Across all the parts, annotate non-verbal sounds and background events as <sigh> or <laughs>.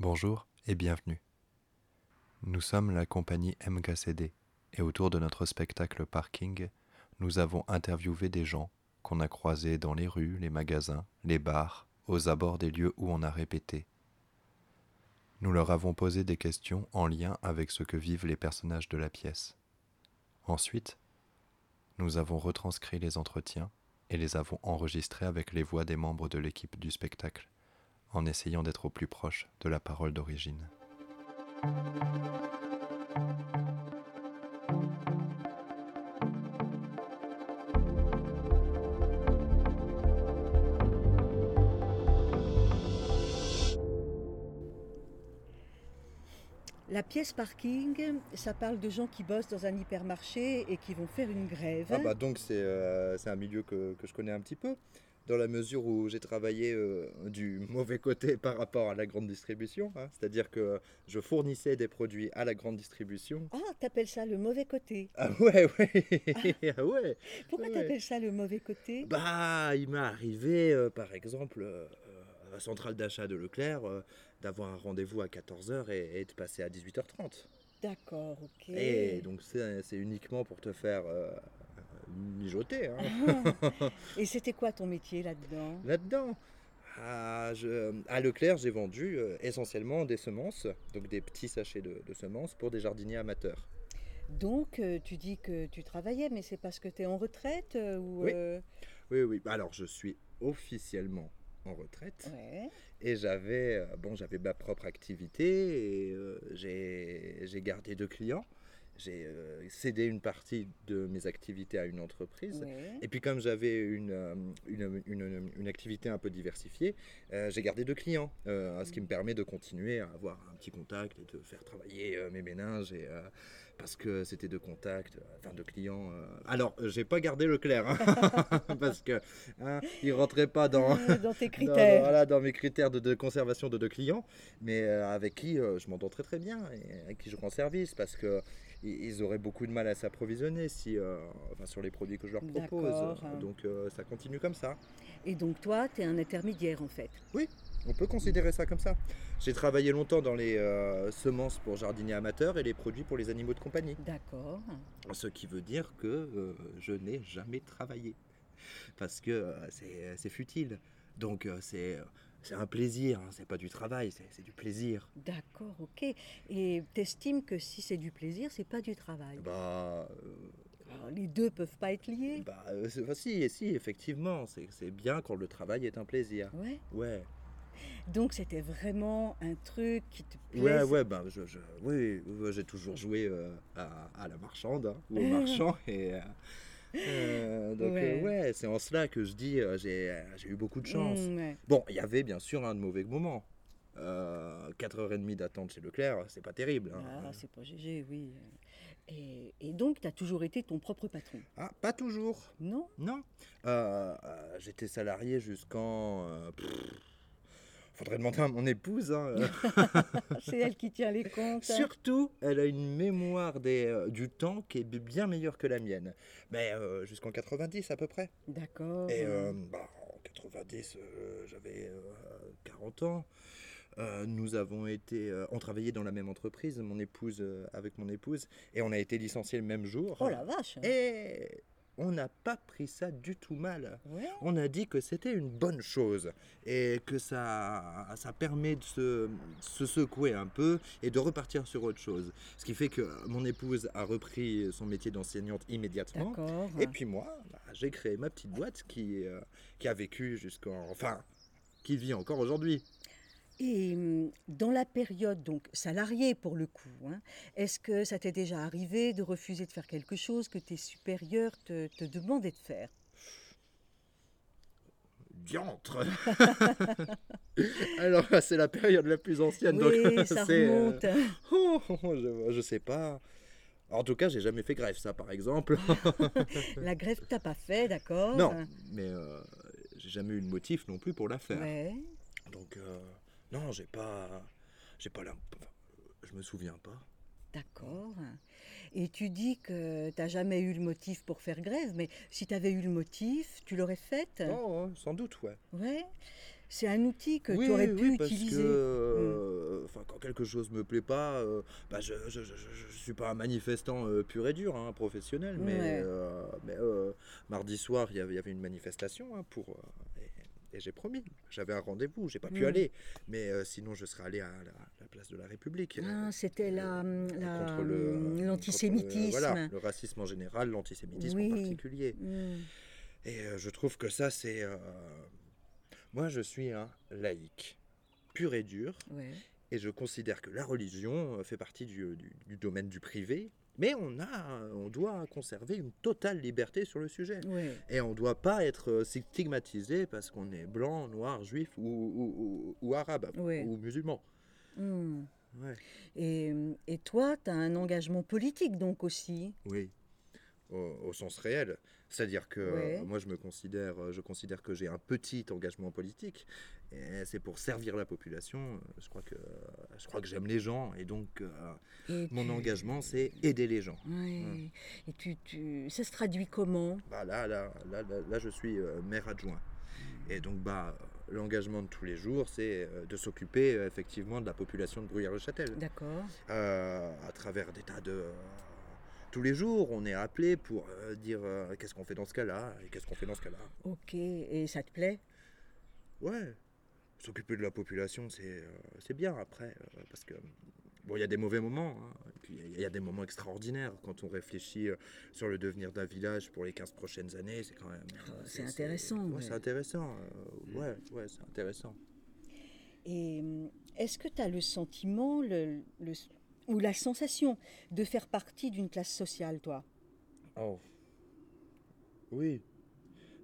Bonjour et bienvenue. Nous sommes la compagnie MKCD et autour de notre spectacle Parking, nous avons interviewé des gens qu'on a croisés dans les rues, les magasins, les bars, aux abords des lieux où on a répété. Nous leur avons posé des questions en lien avec ce que vivent les personnages de la pièce. Ensuite, nous avons retranscrit les entretiens et les avons enregistrés avec les voix des membres de l'équipe du spectacle, en essayant d'être au plus proche de la parole d'origine. La pièce parking, ça parle de gens qui bossent dans un hypermarché et qui vont faire une grève. Ah bah donc c'est euh, c'est un milieu que, que je connais un petit peu, dans la mesure où j'ai travaillé euh, du <laughs> mauvais côté par rapport à la grande distribution, hein. c'est-à-dire que je fournissais des produits à la grande distribution. Ah, t'appelles ça le mauvais côté. Ah ouais, ouais, ah <laughs> ouais. Pourquoi Ouais. t'appelles ça le mauvais côté? Bah, il m'est arrivé, euh, par exemple, euh, à la centrale d'achat de Leclerc, d'avoir un rendez-vous à 14h et, et de passer à 18h30. D'accord, ok. Et donc c'est uniquement pour te faire mijoter. hein. Ah. <laughs> Et c'était quoi ton métier là-dedans? Là-dedans, à, je- à Leclerc, j'ai vendu euh, essentiellement des semences, donc des petits sachets de, de semences pour des jardiniers amateurs. Donc, euh, tu dis que tu travaillais, mais c'est parce que tu es en retraite euh, ou Oui. euh, Oui, oui. Alors, je suis officiellement en retraite ouais. et j'avais bon, j'avais ma propre activité et euh, j'ai j'ai gardé deux clients. J'ai euh, cédé une partie de mes activités à une entreprise. ouais. Et puis comme j'avais une, euh, une, une- une activité un peu diversifiée, euh, j'ai gardé deux clients, ce qui me permet de continuer à avoir un petit contact et de faire travailler mes méninges, et, parce que c'était deux contacts, enfin deux clients. Alors, j'ai pas gardé Leclerc, hein, <laughs> parce que hein, il rentrait pas dans, dans tes <laughs> dans- critères. voilà, dans mes critères de, de conservation de deux clients, mais avec qui je m'entends très très bien et avec qui je rends service parce que ils auraient beaucoup de mal à s'approvisionner si, euh, enfin, sur les produits que je leur propose. Donc euh, ça continue comme ça. Et donc, toi, tu es un intermédiaire en fait. On peut considérer ça comme ça. J'ai travaillé longtemps dans les euh, semences pour jardiniers amateurs et les produits pour les animaux de compagnie. D'accord. Ce qui veut dire que je n'ai jamais travaillé. Parce que c'est futile. Donc c'est c'est un plaisir, hein, c'est pas du travail, c'est du plaisir. D'accord, ok. Et t'estimes que si c'est du plaisir, c'est pas du travail? Bah, euh, Alors, les deux peuvent pas être liés. bah euh, bah, si, si, effectivement, c'est bien quand le travail est un plaisir. Ouais. Ouais, Donc c'était vraiment un truc qui te plaisait? ouais, ouais, bah, je, je- oui, oui, j'ai toujours joué euh, à, à la marchande hein, ou au <laughs> marchand et euh, donc Ouais. euh, ouais, c'est en cela que je dis euh, j'ai eu beaucoup de chance. Mmh, ouais. Bon, il y avait bien sûr un de mauvais moments. Euh, 4h30 d'attente chez Leclerc, c'est pas terrible. hein. Ah, c'est pas GG, oui. Et, et donc, tu as toujours été ton propre patron? Ah, pas toujours. Non? Non. J'étais salarié jusqu'en. Faudrait demander à mon épouse. hein, euh. <laughs> C'est elle qui tient les comptes. Surtout, elle a une mémoire des, euh, du temps qui est bien meilleure que la mienne. Mais euh, jusqu'en 90 à peu près. D'accord. Et euh, bah, en 90, euh, j'avais euh, 40 ans. Nous avons été, on travaillait dans la même entreprise, mon épouse avec mon épouse, et on a été licenciés le même jour. Oh la vache Et on n'a pas pris ça du tout mal. Ouais. On a dit que c'était une bonne chose et que ça, ça permet de se, se secouer un peu et de repartir sur autre chose. Ce qui fait que mon épouse a repris son métier d'enseignante immédiatement. Et puis moi, bah, j'ai créé ma petite boîte qui, euh, qui a vécu jusqu'en... Enfin, qui vit encore aujourd'hui. Et hum, dans la période donc salariée pour le coup, hein, est-ce que ça t'est déjà arrivé de refuser de faire quelque chose que tes supérieurs te, te demandaient de faire? Diantre <laughs> Alors, c'est la période la plus ancienne. donc Oui, ça c'est, euh, remonte. hein. <laughs> Oh, je, je sais pas. En tout cas, j'ai jamais fait grève, ça, par exemple. <laughs> La grève, t'as pas fait, d'accord? Non, mais euh, j'ai jamais eu de motif non plus pour la faire. Ouais. Donc, euh, non, j'ai pas. J'ai pas la. je me souviens pas. D'accord. Et tu dis que tu n'as jamais eu le motif pour faire grève, mais si tu avais eu le motif, tu l'aurais faite? Oh, sans doute, ouais. Ouais. C'est un outil que oui, tu aurais oui, pu parce utiliser. que, euh, enfin, quelque chose me plaît pas, euh, bah je, je, je, je- je suis pas un manifestant euh, pur et dur, hein, professionnel, mais, Ouais. euh, mais, mardi soir, il y avait, il y avait une manifestation hein, pour. Et j'ai promis, j'avais un rendez-vous, j'ai pas pu Mm. aller, mais euh, sinon je serais allé à la, la place de la République. Ah, euh, c'était la, le- euh, l'antisémitisme. voilà, le racisme en général, l'antisémitisme Oui. en particulier. Mm. Et euh, je trouve que ça, c'est. euh, Moi, je suis un laïc, pur et dur, Ouais. et je considère que la religion fait partie du, du- du domaine du privé, mais on, a, on doit conserver une totale liberté sur le sujet. Et on ne doit pas être euh, stigmatisé parce qu'on est blanc, noir, juif ou, ou- ou- ou arabe ou musulman. Mm. Ouais. Et, et toi, tu as un engagement politique donc aussi. Oui, au, au sens réel. C'est-à-dire que Ouais. euh, moi, je me considère, euh, je considère que j'ai un petit engagement politique, et c'est pour servir la population. Je crois que, je crois que j'aime les gens, et donc euh, Et mon tu- engagement, c'est aider les gens. Ouais. Mm. Et tu, tu, ça se traduit comment? Bah, là, là, là, là, là, je suis maire adjoint, et donc bah, l'engagement de tous les jours, c'est de s'occuper effectivement de la population de Bruyères-le-Châtel. D'accord. euh, à travers des tas de. Tous les jours, on est appelé pour euh, dire euh, qu'est-ce qu'on fait dans ce cas-là et qu'est-ce qu'on fait dans ce cas-là. Ok. Et ça te plaît? Ouais, s'occuper de la population, c'est euh, c'est bien après, euh, parce que. Bon, il y a des mauvais moments, hein, et puis il y a des moments extraordinaires quand on réfléchit euh, sur le devenir d'un village pour les 15 prochaines années, c'est quand même. Oh, euh, c'est intéressant, Ouais, c'est intéressant. euh, ouais, ouais, c'est intéressant. Et hum, est-ce que tu as le sentiment le, le- ou la sensation de faire partie d'une classe sociale, toi Oh. Oui.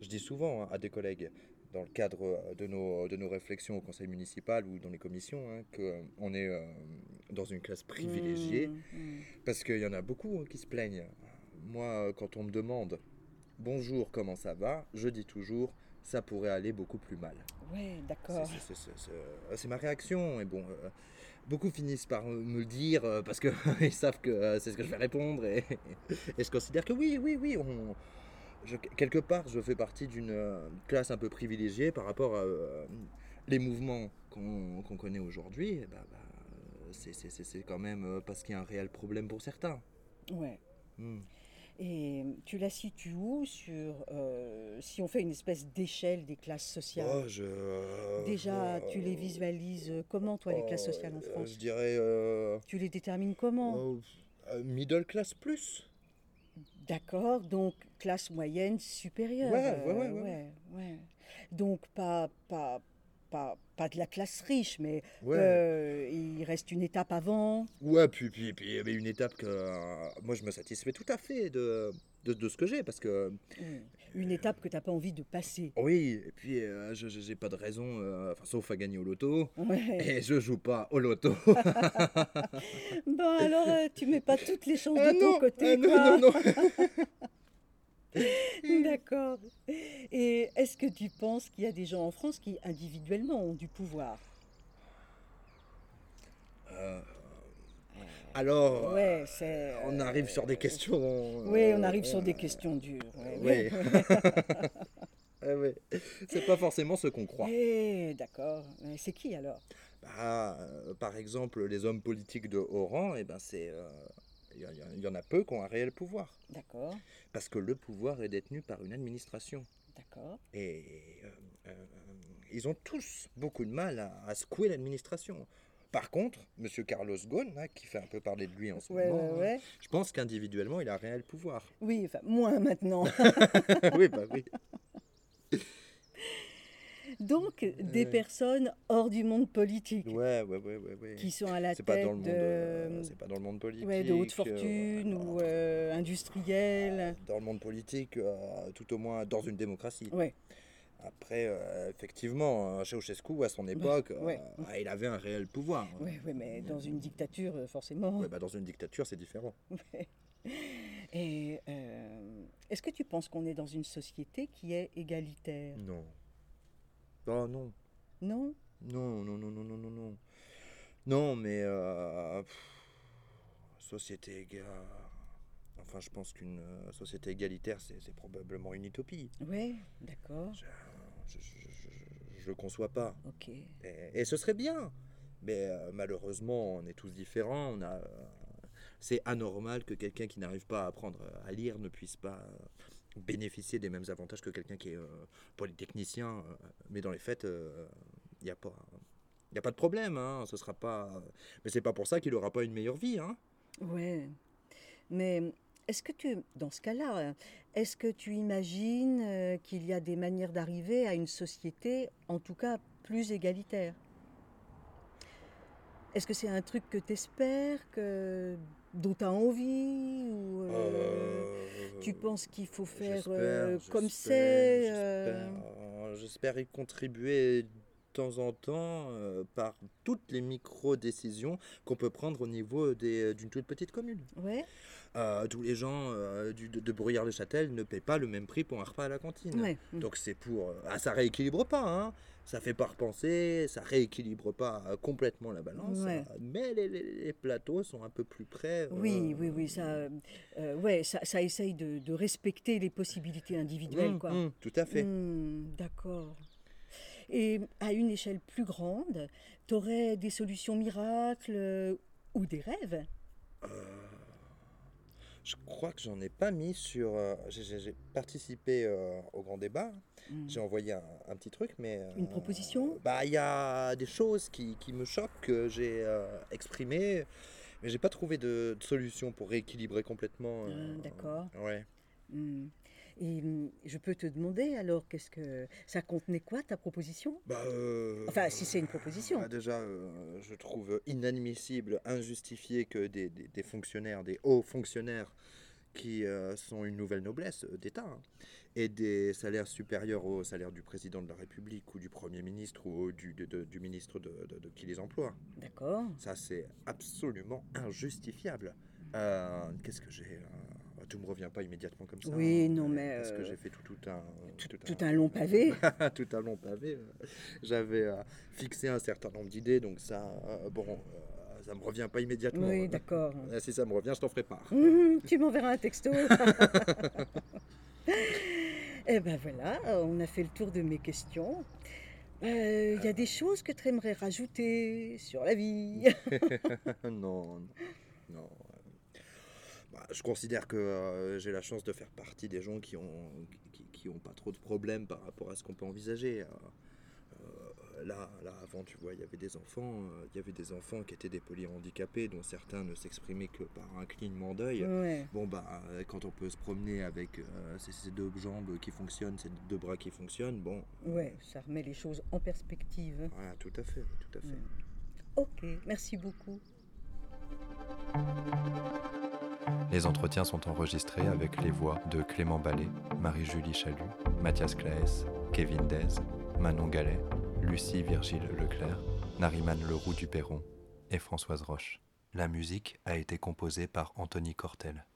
Je dis souvent hein, à des collègues, dans le cadre euh, de nos, de nos réflexions au conseil municipal ou dans les commissions, hein, qu'on est euh, dans une classe privilégiée. Mm, mm. Parce qu'il y en a beaucoup hein, qui se plaignent. Moi, euh, quand on me demande bonjour, comment ça va, je dis toujours ça pourrait aller beaucoup plus mal. Ouais, d'accord. c'est- C'est ma réaction. Et bon, euh, beaucoup finissent par me le dire euh, parce qu'ils <laughs> savent que euh, c'est ce que je vais répondre. Et, <laughs> et je considère que oui, oui, oui. On, je- quelque part, je fais partie d'une euh, classe un peu privilégiée par rapport à euh, les mouvements qu'on connaît aujourd'hui. eh ben, bah, euh, c'est- quand même euh, parce qu'il y a un réel problème pour certains. Ouais. Hmm. Et tu la situes où sur euh, si on fait une espèce d'échelle des classes sociales? Oh, je- Déjà, tu les euh, visualises comment, toi, les classes oh, sociales en euh, France? Je dirais euh, Tu les détermines comment? oh, euh, middle class plus. D'accord, donc classe moyenne supérieure. Ouais, ouais, euh, ouais, ouais, ouais. Donc pas, pas, pas, pas de la classe riche, mais Ouais. euh, il reste une étape avant. Ouais, puis, puis, puis il y avait une étape que euh, moi je me satisfais tout à fait de, de, de ce que j'ai parce que Une étape que tu n'as pas envie de passer. oui, et puis euh, je j'ai pas de raison, enfin, sauf à gagner au loto, Ouais. et je joue pas au loto. <laughs> Bon, alors tu mets pas toutes les chances de ton côté, ah non, quoi. non, non. <laughs> <laughs> D'accord. Et est-ce que tu penses qu'il y a des gens en France qui individuellement ont du pouvoir? Euh, alors, Ouais, c'est. on arrive sur des questions. Oui, on euh, arrive sur euh, des questions dures. Ouais. Ouais, <laughs> ouais. C'est pas forcément ce qu'on croit. Eh, d'accord. Mais C'est qui alors? Bah, euh, par exemple, les hommes politiques de haut rang, eh ben c'est, euh, il y, en a peu qui ont un réel pouvoir, D'accord, parce que le pouvoir est détenu par une administration. d'accord. Et euh, euh, ils ont tous beaucoup de mal à, à secouer l'administration. Par contre, M. Carlos Ghosn, hein, qui fait un peu parler de lui en ce Ouais, moment, ouais, ouais. je pense qu'individuellement, il a un réel pouvoir. Oui, enfin, moins maintenant. <laughs> oui, bah oui. <laughs> Donc, des personnes hors du monde politique, Ouais, ouais, ouais, qui sont à la tête pas dans le monde, de, euh, c'est pas dans le monde politique. ouais, de haute euh, fortune ou euh, industrielle. dans le monde politique, tout au moins dans une démocratie. Ouais, Après, euh, effectivement, Ceausescu, à son époque, euh, ouais. ah, il avait un réel pouvoir. ouais, mais dans une dictature, forcément. Bah, dans une dictature, c'est différent. <laughs> Et euh, est-ce que tu penses qu'on est dans une société qui est égalitaire? Non. Oh non. Non Non, non, non, non, non, non, non. Non, mais... euh, pff, société égale... Enfin, je pense qu'une euh, société égalitaire, c'est probablement une utopie. Oui, d'accord. Je, je, je, je- je le conçois pas. Ok. Et, et ce serait bien. Mais euh, malheureusement, on est tous différents. On a, c'est anormal que quelqu'un qui n'arrive pas à apprendre à lire ne puisse pas bénéficier des mêmes avantages que quelqu'un qui est euh, polytechnicien. euh, mais dans les faits, il n'y a pas. A pas de problème, hein, ce sera pas. Mais c'est pas pour ça qu'il n'aura pas une meilleure vie, hein. Ouais. Mais est-ce que tu, dans ce cas-là, est-ce que tu imagines euh, qu'il y a des manières d'arriver à une société, en tout cas, plus égalitaire? Est-ce que c'est un truc que tu espères, que, dont tu as envie ou, euh, Euh, Tu penses qu'il faut faire euh, comme c'est j'espère. Y contribuer de temps en temps par toutes les micro-décisions qu'on peut prendre au niveau des- d'une toute petite commune. Ouais, Euh, tous les gens euh, du- de, de Bruyères-le-Châtel ne paient pas le même prix pour un repas à la cantine. ouais. Donc c'est pour... euh, Ah, ça rééquilibre pas, hein ça fait pas repenser, ça rééquilibre pas euh, complètement la balance, Ouais. mais les, les- les plateaux sont un peu plus près. Oui, euh, oui, oui, ça, euh, ouais, ça, ça essaye de, de respecter les possibilités individuelles, hum, quoi. hum, tout à fait. D'accord. Et à une échelle plus grande, tu aurais des solutions miracles euh, ou des rêves? Je crois que j'en ai pas mis sur. euh, j'ai- participé euh, au grand débat. Hmm. J'ai envoyé un, un petit truc, mais. euh, Une proposition? Bah, il y a des choses qui, qui me choquent que j'ai exprimées, mais j'ai pas trouvé de, de solution pour rééquilibrer complètement. Ah, d'accord. Ouais. Hmm. Et hmm, je peux te demander alors, qu'est-ce que ça contenait quoi ta proposition? Bah, euh, Enfin, si c'est une proposition. bah, déjà, euh, je trouve inadmissible, injustifié que des, des- des fonctionnaires, des hauts fonctionnaires qui euh, sont une nouvelle noblesse d'État, hein, aient des salaires supérieurs au salaire du président de la République ou du Premier ministre ou du, de- de- du ministre de, de- de qui les emploie. D'accord. Ça, c'est absolument injustifiable. Euh, Qu'est-ce que j'ai euh, Tout me revient pas immédiatement comme ça. Oui, hein, non, mais, Parce que euh, j'ai fait tout, tout un... Tout, tout un long pavé. <laughs> tout un long pavé. J'avais euh, fixé un certain nombre d'idées, donc ça, euh, bon, ça me revient pas immédiatement. Oui, d'accord. Si ça me revient, je t'en ferai part. Mhm, tu m'enverras un texto. <laughs> <laughs> Eh ben voilà, on a fait le tour de mes questions. Euh, Il y a des choses que tu aimerais rajouter sur la vie? Non, non. non, bah, je considère que euh, j'ai la chance de faire partie des gens qui ont, qui, qui ont pas trop de problèmes par rapport à ce qu'on peut envisager. Euh, euh, là, là, avant, tu vois, il y avait des enfants, il y avait des enfants qui étaient des polyhandicapés, dont certains ne s'exprimaient que par un clignement d'œil. Ouais. Bon bah quand on peut se promener avec ces, ces deux jambes qui fonctionnent, ces deux bras qui fonctionnent, bon. Ouais, ça remet les choses en perspective. Voilà, tout à fait, tout à fait. Mm. Ok, merci beaucoup. Les entretiens sont enregistrés avec les voix de Clément Ballet, Marie-Julie Chalut, Mathias Claes, Kevin Dez, Manon Gallet, Lucie Virgile Leclerc, Nariman Leroux du Perron et Françoise Roche. La musique a été composée par Anthony Cortel.